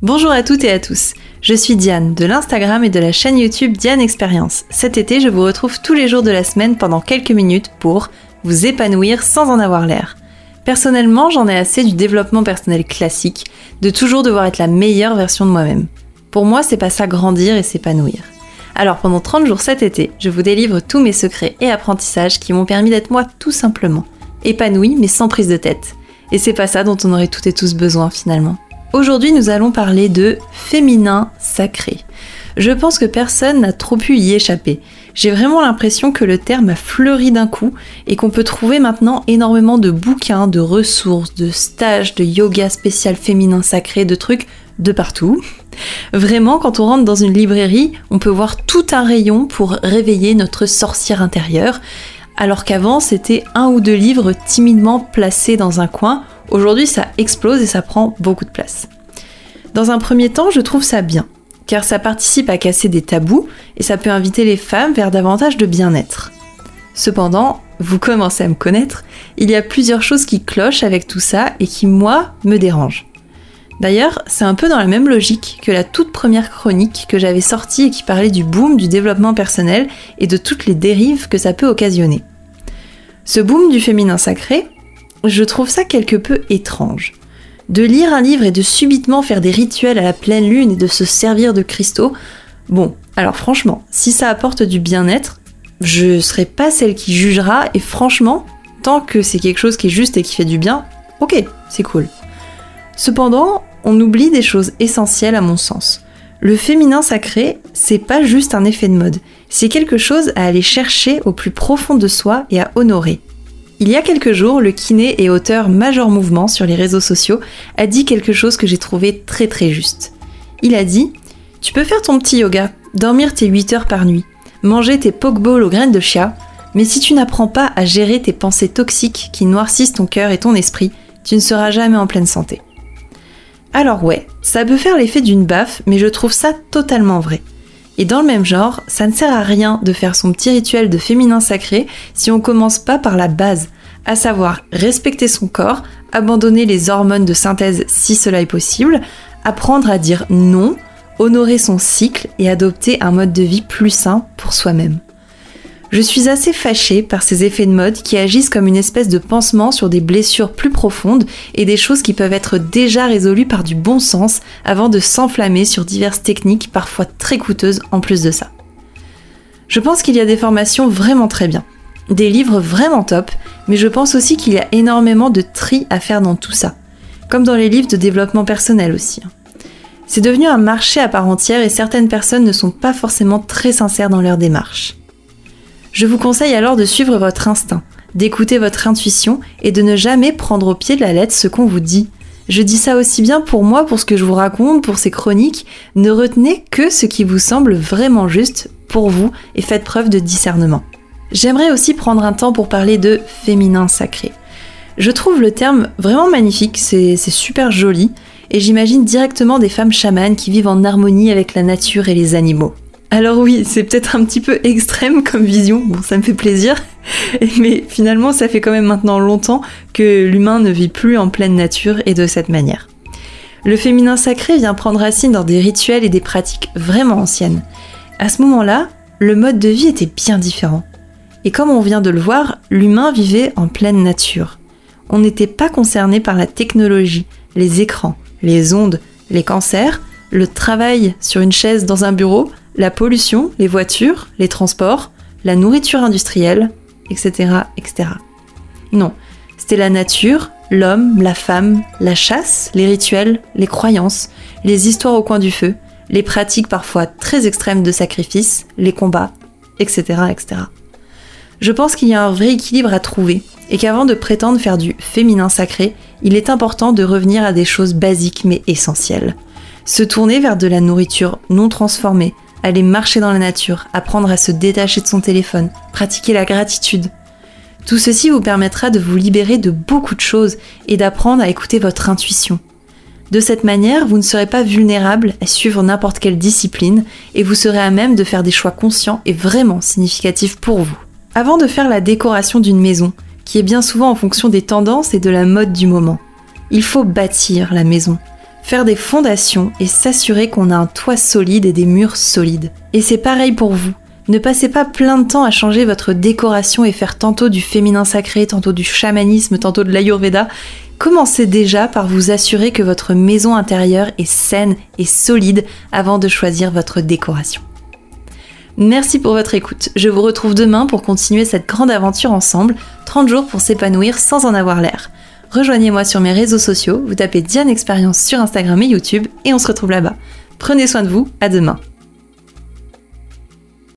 Bonjour à toutes et à tous, je suis Diane de l'Instagram et de la chaîne YouTube Diane Expérience. Cet été, je vous retrouve tous les jours de la semaine pendant quelques minutes pour vous épanouir sans en avoir l'air. Personnellement, j'en ai assez du développement personnel classique, de toujours devoir être la meilleure version de moi-même. Pour moi, c'est pas ça grandir et s'épanouir. Alors pendant 30 jours cet été, je vous délivre tous mes secrets et apprentissages qui m'ont permis d'être moi tout simplement. Épanoui mais sans prise de tête. Et c'est pas ça dont on aurait toutes et tous besoin finalement. Aujourd'hui, nous allons parler de féminin sacré. Je pense que personne n'a trop pu y échapper. J'ai vraiment l'impression que le terme a fleuri d'un coup et qu'on peut trouver maintenant énormément de bouquins, de ressources, de stages, de yoga spécial féminin sacré, de trucs de partout. Vraiment, quand on rentre dans une librairie, on peut voir tout un rayon pour réveiller notre sorcière intérieure, alors qu'avant c'était un ou deux livres timidement placés dans un coin Aujourd'hui, ça explose et ça prend beaucoup de place. Dans un premier temps, je trouve ça bien, car ça participe à casser des tabous et ça peut inviter les femmes vers davantage de bien-être. Cependant, vous commencez à me connaître, il y a plusieurs choses qui clochent avec tout ça et qui, moi, me dérangent. D'ailleurs, c'est un peu dans la même logique que la toute première chronique que j'avais sortie et qui parlait du boom du développement personnel et de toutes les dérives que ça peut occasionner. Ce boom du féminin sacré, je trouve ça quelque peu étrange. De lire un livre et de subitement faire des rituels à la pleine lune et de se servir de cristaux, bon, alors franchement, si ça apporte du bien-être, je serai pas celle qui jugera et franchement, tant que c'est quelque chose qui est juste et qui fait du bien, ok, c'est cool. Cependant, on oublie des choses essentielles à mon sens. Le féminin sacré, c'est pas juste un effet de mode, c'est quelque chose à aller chercher au plus profond de soi et à honorer. Il y a quelques jours, le kiné et auteur Major Mouvement sur les réseaux sociaux a dit quelque chose que j'ai trouvé très très juste. Il a dit Tu peux faire ton petit yoga, dormir tes 8 heures par nuit, manger tes pokeballs aux graines de chia, mais si tu n'apprends pas à gérer tes pensées toxiques qui noircissent ton cœur et ton esprit, tu ne seras jamais en pleine santé. Alors ouais, ça peut faire l'effet d'une baffe, mais je trouve ça totalement vrai. Et dans le même genre, ça ne sert à rien de faire son petit rituel de féminin sacré si on commence pas par la base, à savoir respecter son corps, abandonner les hormones de synthèse si cela est possible, apprendre à dire non, honorer son cycle et adopter un mode de vie plus sain pour soi-même. Je suis assez fâchée par ces effets de mode qui agissent comme une espèce de pansement sur des blessures plus profondes et des choses qui peuvent être déjà résolues par du bon sens avant de s'enflammer sur diverses techniques parfois très coûteuses en plus de ça. Je pense qu'il y a des formations vraiment très bien, des livres vraiment top, mais je pense aussi qu'il y a énormément de tri à faire dans tout ça, comme dans les livres de développement personnel aussi. Hein. C'est devenu un marché à part entière et certaines personnes ne sont pas forcément très sincères dans leur démarche. Je vous conseille alors de suivre votre instinct, d'écouter votre intuition et de ne jamais prendre au pied de la lettre ce qu'on vous dit. Je dis ça aussi bien pour moi, pour ce que je vous raconte, pour ces chroniques. Ne retenez que ce qui vous semble vraiment juste pour vous et faites preuve de discernement. J'aimerais aussi prendre un temps pour parler de féminin sacré. Je trouve le terme vraiment magnifique, c'est super joli, et j'imagine directement des femmes chamanes qui vivent en harmonie avec la nature et les animaux. Alors oui, c'est peut-être un petit peu extrême comme vision, bon ça me fait plaisir, mais finalement ça fait quand même maintenant longtemps que l'humain ne vit plus en pleine nature et de cette manière. Le féminin sacré vient prendre racine dans des rituels et des pratiques vraiment anciennes. À ce moment-là, le mode de vie était bien différent. Et comme on vient de le voir, l'humain vivait en pleine nature. On n'était pas concerné par la technologie, les écrans, les ondes, les cancers, le travail sur une chaise dans un bureau, la pollution, les voitures, les transports, la nourriture industrielle, etc. etc. Non, c'était la nature, l'homme, la femme, la chasse, les rituels, les croyances, les histoires au coin du feu, les pratiques parfois très extrêmes de sacrifice, les combats, etc. etc. Je pense qu'il y a un vrai équilibre à trouver et qu'avant de prétendre faire du féminin sacré, il est important de revenir à des choses basiques mais essentielles. Se tourner vers de la nourriture non transformée, aller marcher dans la nature, apprendre à se détacher de son téléphone, pratiquer la gratitude. Tout ceci vous permettra de vous libérer de beaucoup de choses et d'apprendre à écouter votre intuition. De cette manière, vous ne serez pas vulnérable à suivre n'importe quelle discipline et vous serez à même de faire des choix conscients et vraiment significatifs pour vous. Avant de faire la décoration d'une maison, qui est bien souvent en fonction des tendances et de la mode du moment, il faut bâtir la maison, faire des fondations et s'assurer qu'on a un toit solide et des murs solides. Et c'est pareil pour vous. Ne passez pas plein de temps à changer votre décoration et faire tantôt du féminin sacré, tantôt du chamanisme, tantôt de l'ayurveda. Commencez déjà par vous assurer que votre maison intérieure est saine et solide avant de choisir votre décoration. Merci pour votre écoute. Je vous retrouve demain pour continuer cette grande aventure ensemble, 30 jours pour s'épanouir sans en avoir l'air. Rejoignez-moi sur mes réseaux sociaux, vous tapez Diane Expérience sur Instagram et YouTube et on se retrouve là-bas. Prenez soin de vous, à demain.